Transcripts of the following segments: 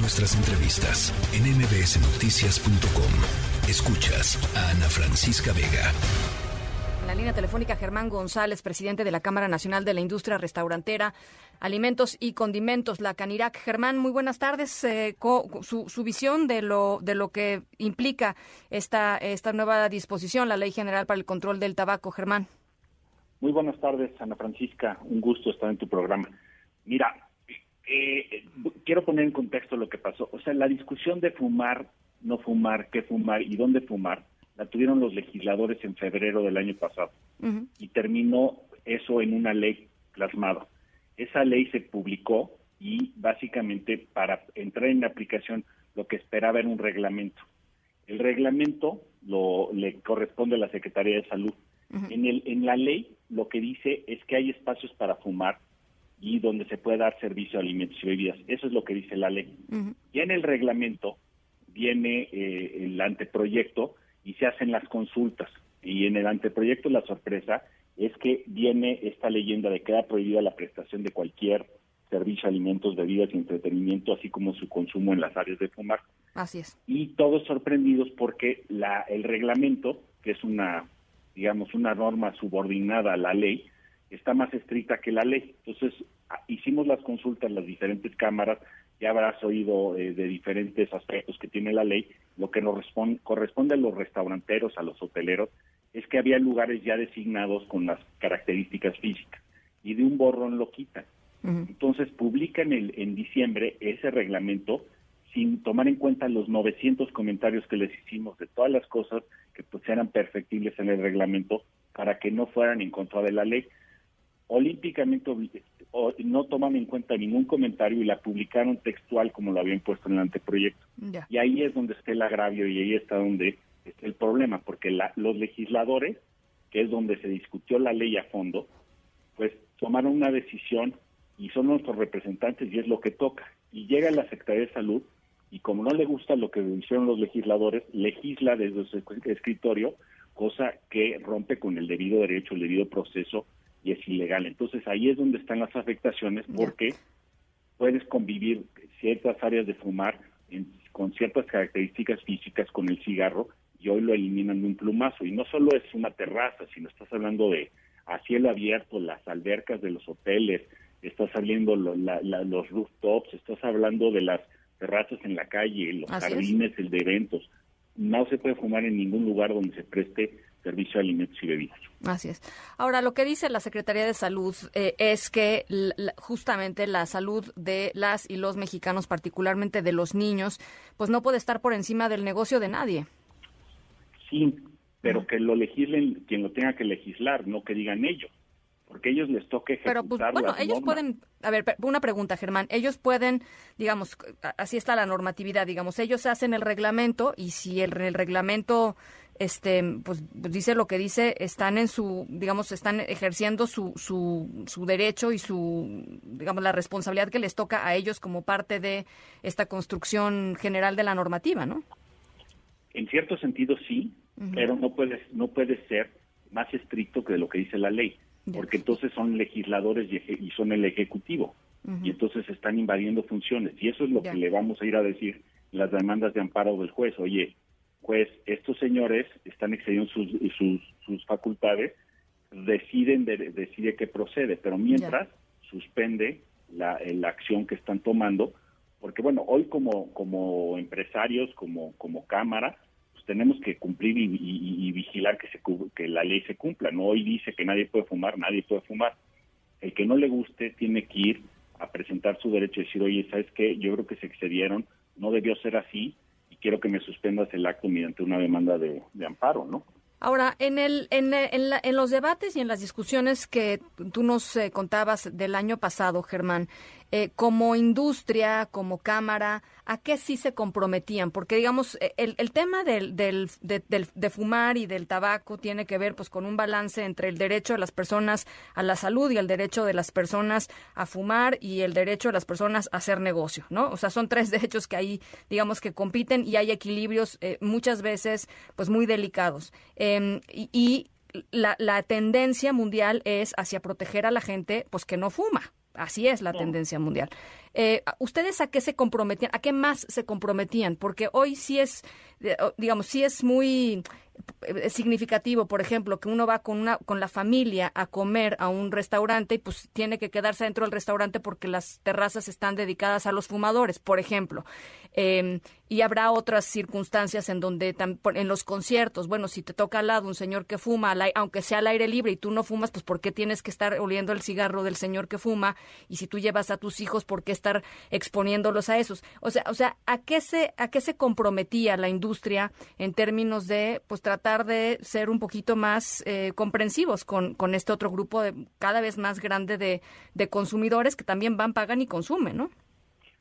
Nuestras entrevistas en mbsnoticias.com. Escuchas a Ana Francisca Vega. En la línea telefónica Germán González, presidente de la Cámara Nacional de la Industria Restaurantera, Alimentos y Condimentos, la Canirac. Germán, muy buenas tardes. Eh, su, visión de lo, de lo que implica esta, esta nueva disposición, la Ley General para el Control del Tabaco. Germán. Muy buenas tardes, Ana Francisca. Un gusto estar en tu programa. Mira, eh, quiero poner en contexto lo que pasó. O sea, la discusión de fumar, no fumar, qué fumar y dónde fumar, la tuvieron los legisladores en febrero del año pasado. Y terminó eso en una ley plasmada. Esa ley se publicó y básicamente para entrar en aplicación lo que esperaba era un reglamento. El reglamento lo, le corresponde a la Secretaría de Salud. en, el, en la ley lo que dice es que hay espacios para fumar y donde se puede dar servicio a alimentos y bebidas. Eso es lo que dice la ley. Y en el reglamento viene eh, el anteproyecto y se hacen las consultas. Y en el anteproyecto la sorpresa es que viene esta leyenda de que queda prohibida la prestación de cualquier servicio, alimentos, bebidas y entretenimiento, así como su consumo en las áreas de fumar. Así es. Y todos sorprendidos porque la, el reglamento, que es una, digamos, una norma subordinada a la ley, está más estricta que la ley. Entonces, hicimos las consultas en las diferentes cámaras, ya habrás oído eh, de diferentes aspectos que tiene la ley. Lo que nos corresponde a los restauranteros, a los hoteleros, es que había lugares ya designados con las características físicas y de un borrón lo quitan. Entonces publican el, en diciembre ese reglamento sin tomar en cuenta los 900 comentarios que les hicimos de todas las cosas que pues eran perfectibles en el reglamento para que no fueran en contra de la ley olímpicamente no toman en cuenta ningún comentario y la publicaron textual como lo habían puesto en el anteproyecto. Y ahí es donde está el agravio y ahí está donde está el problema, porque los legisladores, que es donde se discutió la ley a fondo, pues tomaron una decisión y son nuestros representantes y es lo que toca. Y llega la Secretaría de Salud y como no le gusta lo que hicieron los legisladores, legisla desde su escritorio, cosa que rompe con el debido derecho, el debido proceso y es ilegal. Entonces ahí es donde están las afectaciones porque puedes convivir ciertas áreas de fumar con ciertas características físicas con el cigarro y hoy lo eliminan de un plumazo. Y no solo es una terraza, sino estás hablando de a cielo abierto, las albercas de los hoteles, estás hablando los rooftops, estás hablando de las terrazas en la calle, los jardines, el de eventos. No se puede fumar en ningún lugar donde se preste servicio de alimentos y bebidas. Así es. Ahora, lo que dice la Secretaría de Salud eh, es que justamente la salud de las y los mexicanos, particularmente de los niños, pues no puede estar por encima del negocio de nadie. Sí, pero que lo legislen quien lo tenga que legislar, no que digan ellos porque ellos les toque ejecutar Pero pues, bueno, ellos pueden, a ver, una pregunta, Germán, ellos pueden, digamos, así está la normatividad, digamos, ellos hacen el reglamento y si el, el reglamento este pues dice lo que dice están en su digamos están ejerciendo su, su, su derecho y su digamos la responsabilidad que les toca a ellos como parte de esta construcción general de la normativa no en cierto sentido sí pero no puede no puede ser más estricto que lo que dice la ley porque entonces son legisladores y, son el ejecutivo y entonces están invadiendo funciones y eso es lo que le vamos a ir a decir las demandas de amparo del juez. Oye pues estos señores están excediendo sus, sus, facultades, deciden de, decide que procede, pero mientras suspende la, la, acción que están tomando, porque bueno, hoy como, como empresarios, como, como Cámara, pues tenemos que cumplir y, vigilar que, se, que la ley se cumpla, ¿no? Hoy dice que nadie puede fumar, nadie puede fumar. El que no le guste tiene que ir a presentar su derecho y decir, oye, ¿sabes qué? Yo creo que se excedieron, no debió ser así, quiero que me suspendas el acto mediante una demanda de, amparo, ¿no? Ahora, en, el, en, en, los debates y en las discusiones que tú nos eh, contabas del año pasado, Germán, eh, como industria, como cámara, ¿a qué sí se comprometían? Porque, digamos, eh, el, el tema del, del, de, fumar y del tabaco tiene que ver pues con un balance entre el derecho de las personas a la salud y el derecho de las personas a fumar y el derecho de las personas a hacer negocio, ¿no? O sea, son tres derechos que ahí, digamos, que compiten y hay equilibrios eh, muchas veces pues muy delicados. Em, y, la, la tendencia mundial es hacia proteger a la gente pues que no fuma, así es la tendencia mundial. Eh, ¿Ustedes a qué se comprometían? ¿A qué más se comprometían? Porque hoy sí es, digamos, sí es muy eh, significativo, por ejemplo, que uno va con una con la familia a comer a un restaurante y pues tiene que quedarse dentro del restaurante porque las terrazas están dedicadas a los fumadores, por ejemplo. Em, y habrá otras circunstancias en donde en los conciertos, bueno, si te toca al lado un señor que fuma, aunque sea al aire libre y tú no fumas, pues ¿por qué tienes que estar oliendo el cigarro del señor que fuma? Y si tú llevas a tus hijos, ¿por qué estar exponiéndolos a esos? O sea, o sea, ¿a qué se a qué se comprometía la industria en términos de pues tratar de ser un poquito más eh, comprensivos con, con este otro grupo de cada vez más grande de, de consumidores que también van, pagan y consumen, ¿no?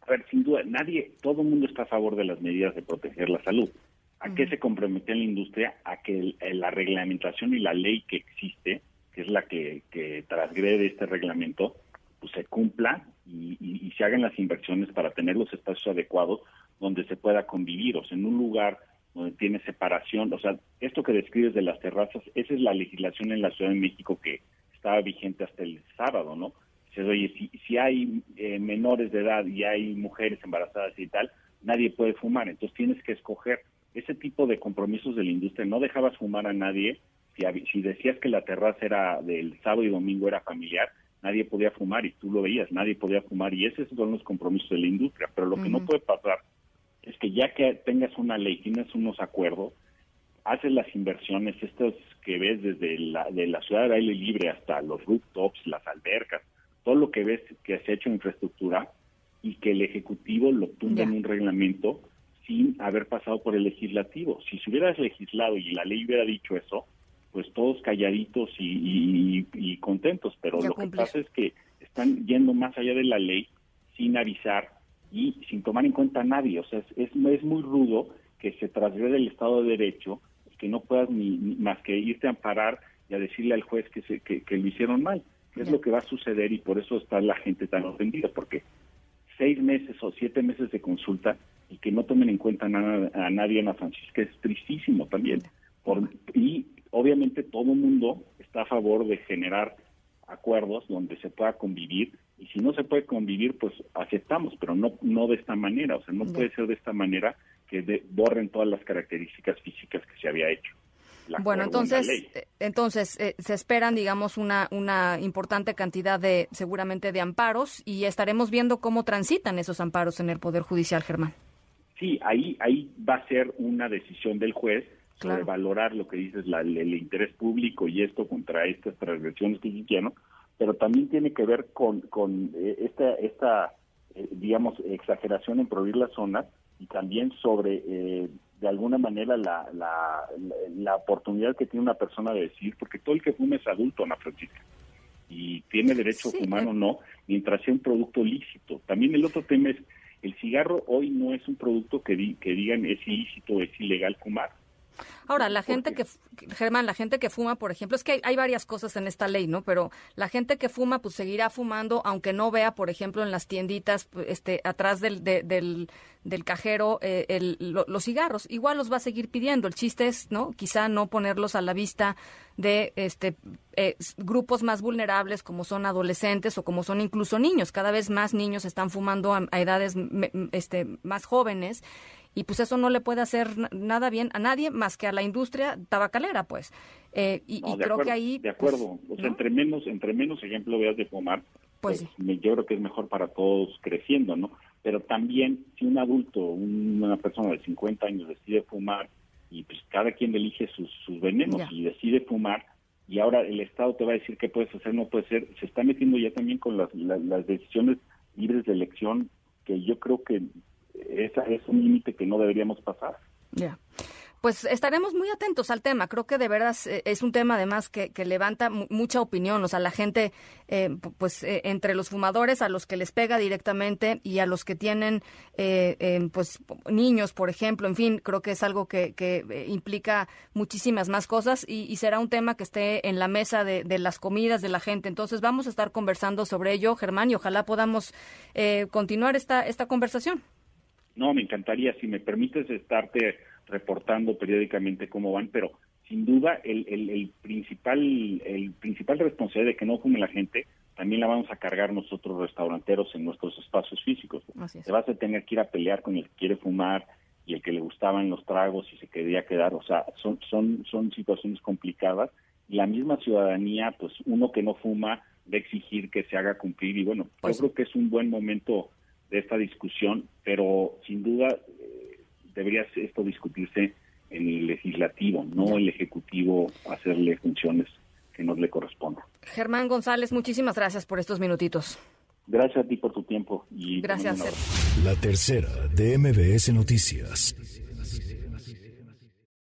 A ver, sin duda, nadie, todo el mundo está a favor de las medidas de proteger la salud. ¿A qué se compromete la industria? A que la reglamentación y la ley que existe, que es la que, que transgrede este reglamento, pues se cumpla y, y, se hagan las inversiones para tener los espacios adecuados donde se pueda convivir, o sea, en un lugar donde tiene separación, o sea, esto que describes de las terrazas, esa es la legislación en la Ciudad de México que estaba vigente hasta el sábado, ¿no? oye, si, si hay eh, menores de edad y hay mujeres embarazadas y tal, nadie puede fumar. Entonces tienes que escoger ese tipo de compromisos de la industria. No dejabas fumar a nadie. Si, si decías que la terraza era del sábado y domingo era familiar, nadie podía fumar y tú lo veías, nadie podía fumar y esos son los compromisos de la industria. Pero lo que no puede pasar es que ya que tengas una ley, tienes unos acuerdos, haces las inversiones, estas que ves desde la, de la ciudad de aire libre hasta los rooftops, las albercas, todo lo que ves que se ha hecho en infraestructura y que el Ejecutivo lo tumba en un reglamento sin haber pasado por el legislativo. Si se hubiera legislado y la ley hubiera dicho eso, pues todos calladitos y, contentos, pero lo que pasa es que están yendo más allá de la ley sin avisar y sin tomar en cuenta a nadie. O sea, es, es, muy rudo que se trasgrede el Estado de Derecho, que no puedas ni, más que irte a amparar y a decirle al juez que, se, que lo hicieron mal es lo que va a suceder y por eso está la gente tan ofendida, porque seis meses o siete meses de consulta y que no tomen en cuenta nada, a nadie, Ana Francisca, es tristísimo también. Por, y obviamente todo el mundo está a favor de generar acuerdos donde se pueda convivir y si no se puede convivir, pues aceptamos, pero no no de esta manera, o sea, no puede ser de esta manera que borren todas las características físicas que se había hecho bueno, entonces, eh, entonces eh, se esperan, digamos, una, una importante cantidad de, seguramente, de amparos y estaremos viendo cómo transitan esos amparos en el Poder Judicial, Germán. Sí, ahí, ahí va a ser una decisión del juez sobre valorar lo que dices, la, el, interés público y esto contra estas transgresiones que ¿no? Pero también tiene que ver con, con eh, esta, esta digamos, exageración en prohibir las zonas y también sobre de alguna manera la, la, la, oportunidad que tiene una persona de decir, porque todo el que fuma es adulto, Ana Francisca, y tiene derecho a fumar o no, mientras sea un producto lícito. También el otro tema es, el cigarro hoy no es un producto que, que digan es ilícito, es ilegal fumar. Ahora, la gente que, Germán, la gente que fuma, por ejemplo, es que hay, varias cosas en esta ley, ¿no? Pero la gente que fuma, pues seguirá fumando, aunque no vea, por ejemplo, en las tienditas, pues, este, atrás del, del, del cajero, eh, los cigarros. Igual los va a seguir pidiendo. El chiste es, ¿no? Quizá no ponerlos a la vista de este eh, grupos más vulnerables como son adolescentes o como son incluso niños. Cada vez más niños están fumando a, a edades este, más jóvenes y pues eso no le puede hacer nada bien a nadie más que a la industria tabacalera, pues. Eh, y, creo que ahí... De acuerdo, pues, o sea, entre menos, entre menos ejemplo veas de fumar, pues, pues yo creo que es mejor para todos creciendo, ¿no? Pero también si un adulto, una persona de 50 años decide fumar y pues cada quien elige sus, sus venenos y decide fumar, y ahora el Estado te va a decir qué puedes hacer, no puede ser, se está metiendo ya también con las, las decisiones libres de elección que yo creo que esa es un límite que no deberíamos pasar. Ya. Pues estaremos muy atentos al tema. Creo que de verdad eh, es un tema además que, levanta mucha opinión. O sea, la gente, eh, pues eh, entre los fumadores, a los que les pega directamente y a los que tienen, pues niños, por ejemplo. En fin, creo que es algo que, implica muchísimas más cosas y, será un tema que esté en la mesa de, de, las comidas de la gente. Entonces vamos a estar conversando sobre ello, Germán, y ojalá podamos continuar esta, esta conversación. No, me encantaría, si me permites estarte reportando periódicamente cómo van, pero sin duda el, el, el principal el principal responsable de que no fume la gente también la vamos a cargar nosotros restauranteros en nuestros espacios físicos. Te vas a tener que ir a pelear con el que quiere fumar y el que le gustaban los tragos y se quería quedar. O sea, son, son, son situaciones complicadas. La misma ciudadanía, pues uno que no fuma, de exigir que se haga cumplir. Y bueno, yo pues creo que es un buen momento de esta discusión, pero sin duda eh, debería esto discutirse en el legislativo, no el ejecutivo hacerle funciones que nos le correspondan. Germán González, muchísimas gracias por estos minutitos. Gracias a ti por tu tiempo. y Gracias. La tercera de MBS Noticias.